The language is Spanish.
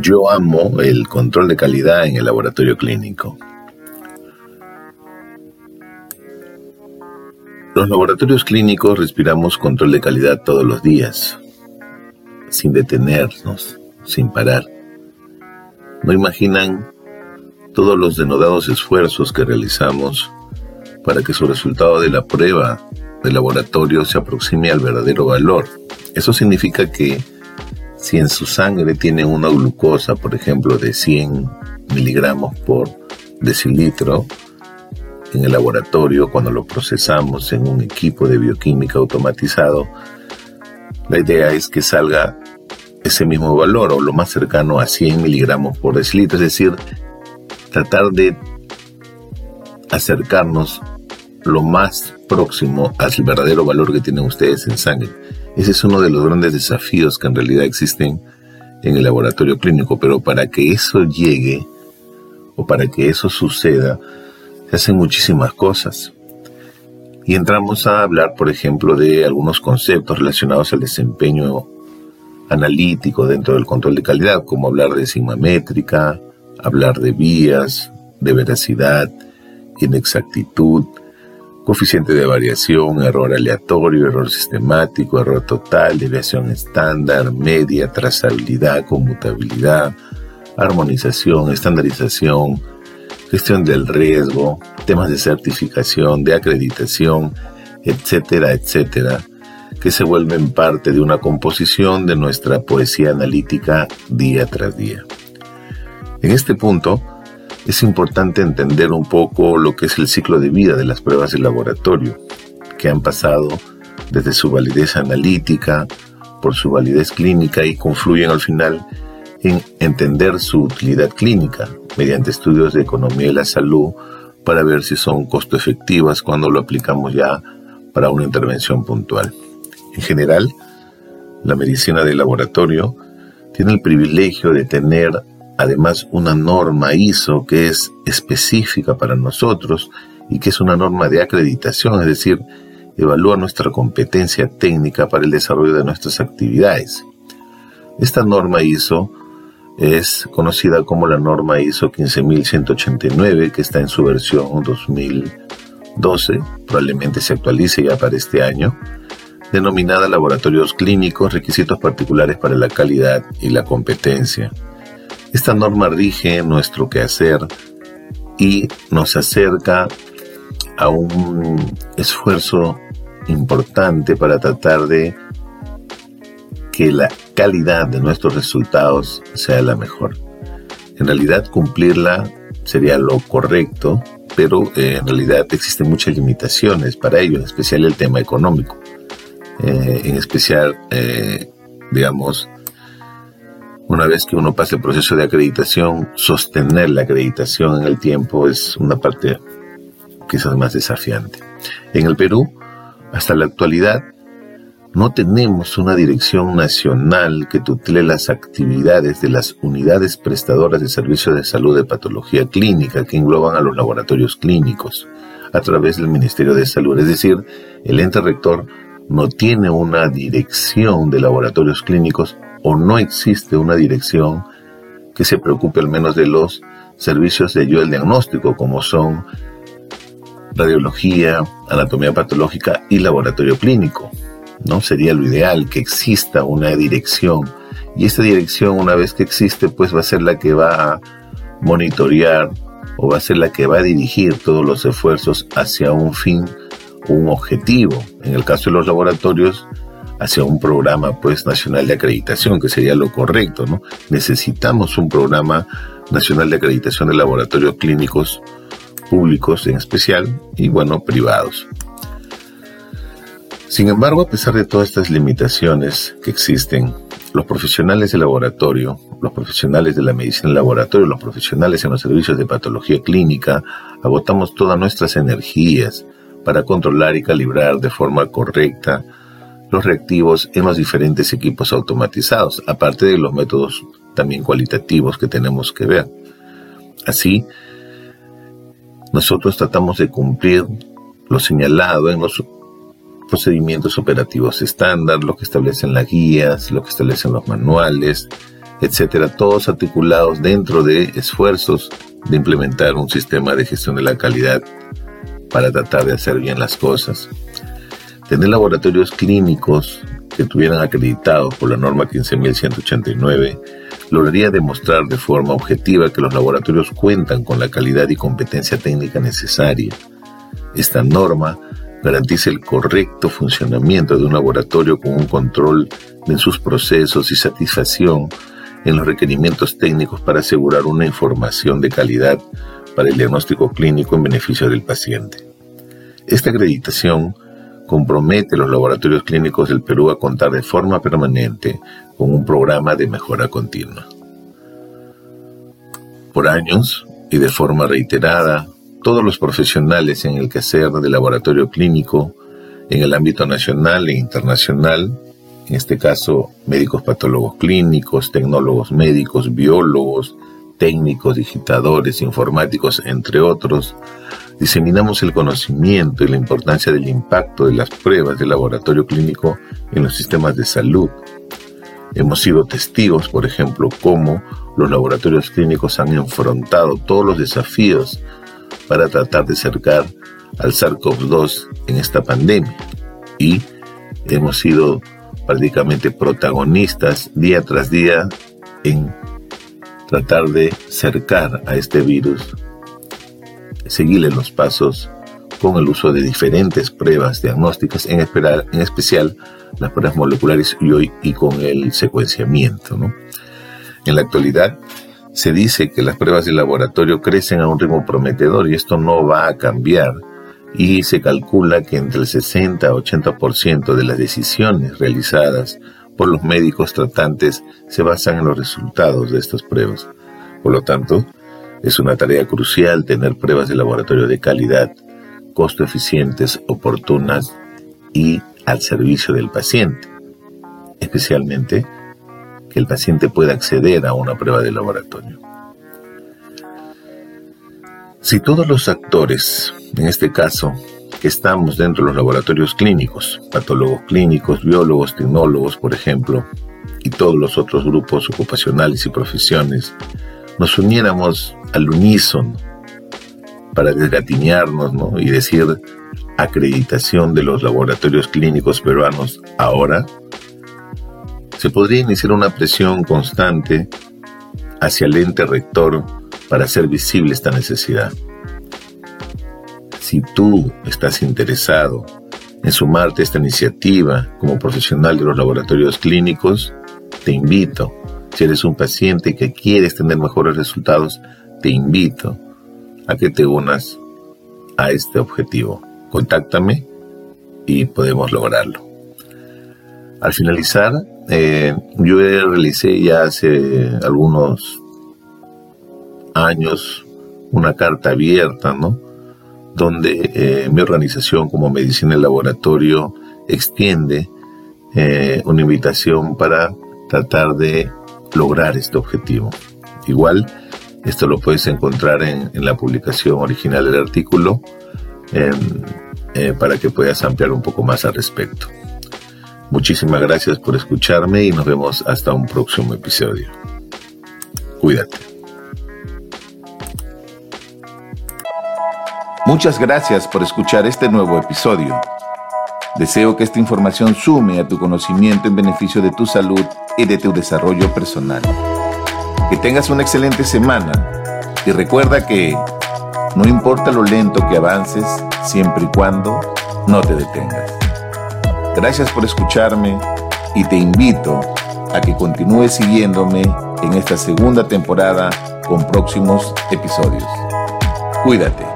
Yo amo el control de calidad en el laboratorio clínico. Los laboratorios clínicos respiramos control de calidad todos los días, sin detenernos, sin parar. No imaginan todos los denodados esfuerzos que realizamos para que su resultado de la prueba de laboratorio se aproxime al verdadero valor. Eso significa que si en su sangre tiene una glucosa, por ejemplo, de 100 miligramos por decilitro, en el laboratorio, cuando lo procesamos en un equipo de bioquímica automatizado, la idea es que salga ese mismo valor o lo más cercano a 100 miligramos por decilitro, es decir, tratar de acercarnos lo más próximo al verdadero valor que tienen ustedes en sangre. Ese es uno de los grandes desafíos que en realidad existen en el laboratorio clínico, pero para que eso llegue o para que eso suceda, se hacen muchísimas cosas. Y entramos a hablar, por ejemplo, de algunos conceptos relacionados al desempeño analítico dentro del control de calidad, como hablar de sigma métrica, hablar de vías, de veracidad, inexactitud, coeficiente de variación, error aleatorio, error sistemático, error total, deviación estándar, media, trazabilidad, conmutabilidad, armonización, estandarización, gestión del riesgo, temas de certificación, de acreditación, etcétera, etcétera, que se vuelven parte de una composición de nuestra poesía analítica día tras día. En este punto, es importante entender un poco lo que es el ciclo de vida de las pruebas de laboratorio, que han pasado desde su validez analítica, por su validez clínica y confluyen al final en entender su utilidad clínica mediante estudios de economía de la salud para ver si son costo efectivas cuando lo aplicamos ya para una intervención puntual. En general, la medicina de laboratorio tiene el privilegio de tener además una norma ISO que es específica para nosotros y que es una norma de acreditación, es decir, evalúa nuestra competencia técnica para el desarrollo de nuestras actividades. Esta norma ISO es conocida como la norma ISO 15189, que está en su versión 2012, probablemente se actualice ya para este año, denominada Laboratorios Clínicos, Requisitos Particulares para la Calidad y la Competencia. Esta norma rige nuestro quehacer y nos acerca a un esfuerzo importante para tratar de que la calidad de nuestros resultados sea la mejor. En realidad cumplirla sería lo correcto, pero eh, en realidad existen muchas limitaciones para ello, en especial el tema económico. Eh, en especial, eh, digamos, una vez que uno pase el proceso de acreditación, sostener la acreditación en el tiempo es una parte quizás más desafiante. En el Perú, hasta la actualidad, no tenemos una dirección nacional que tutele las actividades de las unidades prestadoras de servicios de salud de patología clínica que engloban a los laboratorios clínicos a través del Ministerio de Salud. Es decir, el ente rector no tiene una dirección de laboratorios clínicos o no existe una dirección que se preocupe al menos de los servicios de ayuda al diagnóstico, como son radiología, anatomía patológica y laboratorio clínico. ¿no? Sería lo ideal que exista una dirección. Y esta dirección, una vez que existe, pues va a ser la que va a monitorear o va a ser la que va a dirigir todos los esfuerzos hacia un fin, un objetivo. En el caso de los laboratorios, hacia un programa pues nacional de acreditación, que sería lo correcto, ¿no? Necesitamos un programa nacional de acreditación de laboratorios clínicos públicos en especial y bueno, privados. Sin embargo, a pesar de todas estas limitaciones que existen, los profesionales de laboratorio, los profesionales de la medicina en laboratorio, los profesionales en los servicios de patología clínica, agotamos todas nuestras energías para controlar y calibrar de forma correcta los reactivos en los diferentes equipos automatizados, aparte de los métodos también cualitativos que tenemos que ver. Así, nosotros tratamos de cumplir lo señalado en los procedimientos operativos estándar, lo que establecen las guías, lo que establecen los manuales, etcétera, todos articulados dentro de esfuerzos de implementar un sistema de gestión de la calidad para tratar de hacer bien las cosas. Tener laboratorios clínicos que estuvieran acreditados por la norma 15.189 lograría demostrar de forma objetiva que los laboratorios cuentan con la calidad y competencia técnica necesaria. Esta norma garantiza el correcto funcionamiento de un laboratorio con un control en sus procesos y satisfacción en los requerimientos técnicos para asegurar una información de calidad para el diagnóstico clínico en beneficio del paciente. Esta acreditación compromete los laboratorios clínicos del Perú a contar de forma permanente con un programa de mejora continua. Por años y de forma reiterada, todos los profesionales en el quehacer de laboratorio clínico en el ámbito nacional e internacional, en este caso médicos patólogos clínicos, tecnólogos médicos, biólogos, técnicos, digitadores, informáticos, entre otros, diseminamos el conocimiento y la importancia del impacto de las pruebas de laboratorio clínico en los sistemas de salud. Hemos sido testigos, por ejemplo, cómo los laboratorios clínicos han enfrentado todos los desafíos para tratar de acercar al SARS-CoV-2 en esta pandemia. Y hemos sido prácticamente protagonistas día tras día en tratar de cercar a este virus, seguirle los pasos con el uso de diferentes pruebas diagnósticas, en, en especial las pruebas moleculares y hoy y con el secuenciamiento. En la actualidad, se dice que las pruebas de laboratorio crecen a un ritmo prometedor y esto no va a cambiar. Y se calcula que entre el 60 a 80% de las decisiones realizadas por los médicos tratantes se basan en los resultados de estas pruebas. Por lo tanto, es una tarea crucial tener pruebas de laboratorio de calidad, costo eficientes, oportunas y al servicio del paciente, especialmente que el paciente pueda acceder a una prueba de laboratorio. Si todos los actores, en este caso, que estamos dentro de los laboratorios clínicos, patólogos clínicos, biólogos, tecnólogos, por ejemplo, y todos los otros grupos ocupacionales y profesiones, nos uniéramos al unísono para desgatiñarnos y decir acreditación de los laboratorios clínicos peruanos ahora, se podría iniciar una presión constante hacia el ente rector para hacer visible esta necesidad. Si tú estás interesado en sumarte a esta iniciativa como profesional de los laboratorios clínicos, te invito. Si eres un paciente que quieres tener mejores resultados, te invito a que te unas a este objetivo. Contáctame y podemos lograrlo. Al finalizar, eh, yo realicé ya hace algunos años una carta abierta, ¿no? Donde eh, mi organización como Medicina en Laboratorio extiende eh, una invitación para tratar de lograr este objetivo. Igual, esto lo puedes encontrar en, la publicación original del artículo em, para que puedas ampliar un poco más al respecto. Muchísimas gracias por escucharme y nos vemos hasta un próximo episodio. Cuídate. Muchas gracias por escuchar este nuevo episodio. Deseo que esta información sume a tu conocimiento en beneficio de tu salud y de tu desarrollo personal. Que tengas una excelente semana y recuerda que no importa lo lento que avances, siempre y cuando no te detengas. Gracias por escucharme y te invito a que continúes siguiéndome en esta segunda temporada con próximos episodios. Cuídate.